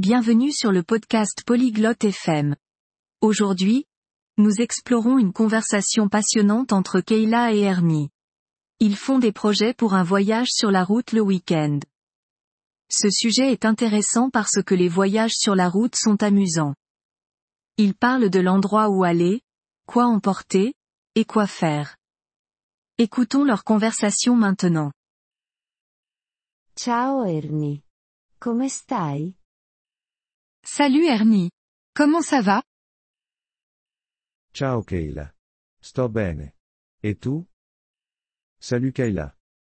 Bienvenue sur le podcast Polyglotte FM. Aujourd'hui, nous explorons une conversation passionnante entre Kayla et Ernie. Ils font des projets pour un voyage sur la route le week-end. Ce sujet est intéressant parce que les voyages sur la route sont amusants. Ils parlent de l'endroit où aller, quoi emporter, et quoi faire. Écoutons leur conversation maintenant. Ciao Ernie. Come stai? Salut Ernie. Comment ça va? Ciao Kayla. Sto bene. Et tu? Salut Kayla.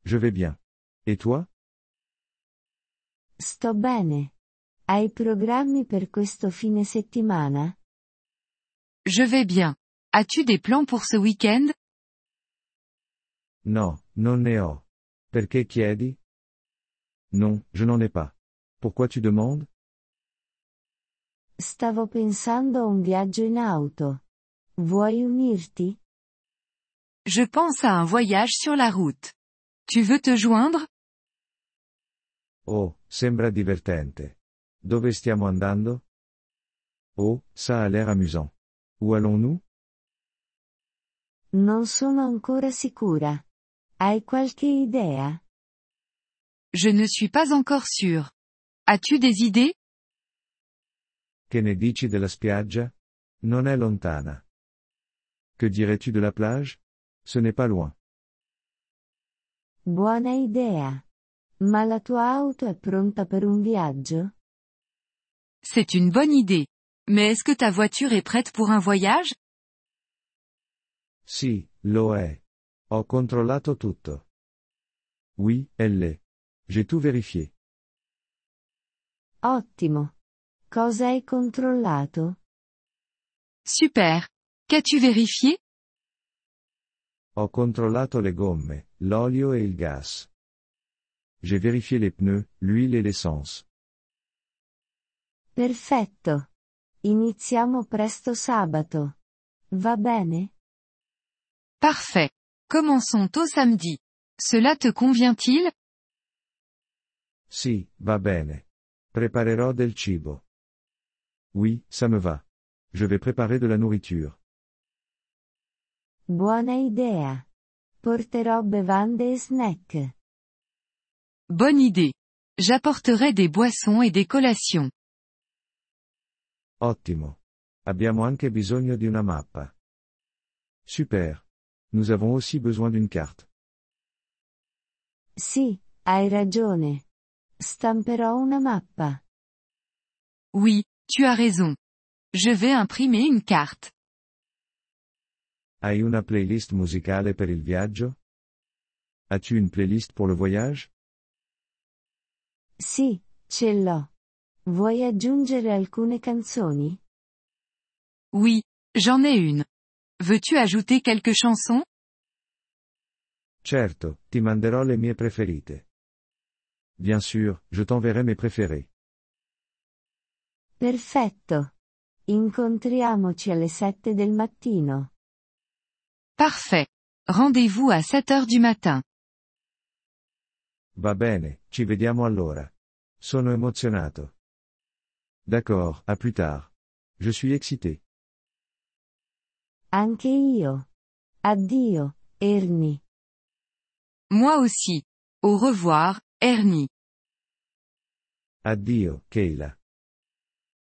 Je vais bien. Et toi? Sto bene. Hai programmi per questo fine settimana? Je vais bien. As-tu des plans pour ce week-end? No, non ne ho. Perché chiedi? Non, je n'en ai pas. Pourquoi tu demandes? Stavo pensando a un viaggio in auto. Vuoi unirti? Je pense à un voyage sur la route. Tu veux te joindre? Oh, sembra divertente. Dove stiamo andando? Oh, ça a l'air amusant. Où allons-nous? Non sono ancora sicura. Hai qualche idea? Je ne suis pas encore sûr. As-tu des idées? Che ne dici della spiaggia? Non è lontana. Que dirais-tu de la plage? Ce n'est pas loin. Buona idea. Ma la tua auto è pronta per un viaggio? C'est une bonne idée. Mais est-ce que ta voiture est prête pour un voyage? Sì, lo è. Ho controllato tutto. Oui, elle l'est. J'ai tout vérifié. Ottimo. Cosa hai controllato? Super. Qu'as-tu vérifié? Ho controllato le gomme, l'olio e il gas. J'ai vérifié les pneus, l'huile et l'essence. Perfetto. Iniziamo presto sabato. Va bene? Parfait. Commençons au samedi. Cela te convient-il? Sì, va bene. Preparerò del cibo. Oui, ça me va. Je vais préparer de la nourriture. Buona idea. Porterò bevande e snack. Bonne idée. J'apporterai des boissons et des collations. Ottimo. Abbiamo anche bisogno di una mappa. Super. Nous avons aussi besoin d'une carte. Sì, hai ragione. Stamperò una mappa. Oui, tu as raison. Je vais imprimer une carte. Hai una playlist musicale per il viaggio? As-tu une playlist pour le voyage? Sì, ce l'ho. Vuoi aggiungere alcune canzoni? Oui, j'en ai une. Veux-tu ajouter quelques chansons? Certo, ti manderò le mie preferite. Bien sûr, je t'enverrai mes préférés. Perfetto. Incontriamoci alle sette del mattino. Parfait. Rendez-vous à 7 heures du matin. Va bene, ci vediamo allora. Sono emozionato. D'accord, à plus tard. Je suis excité. Anche io. Addio, Ernie. Moi aussi. Au revoir, Ernie. Addio, Kayla.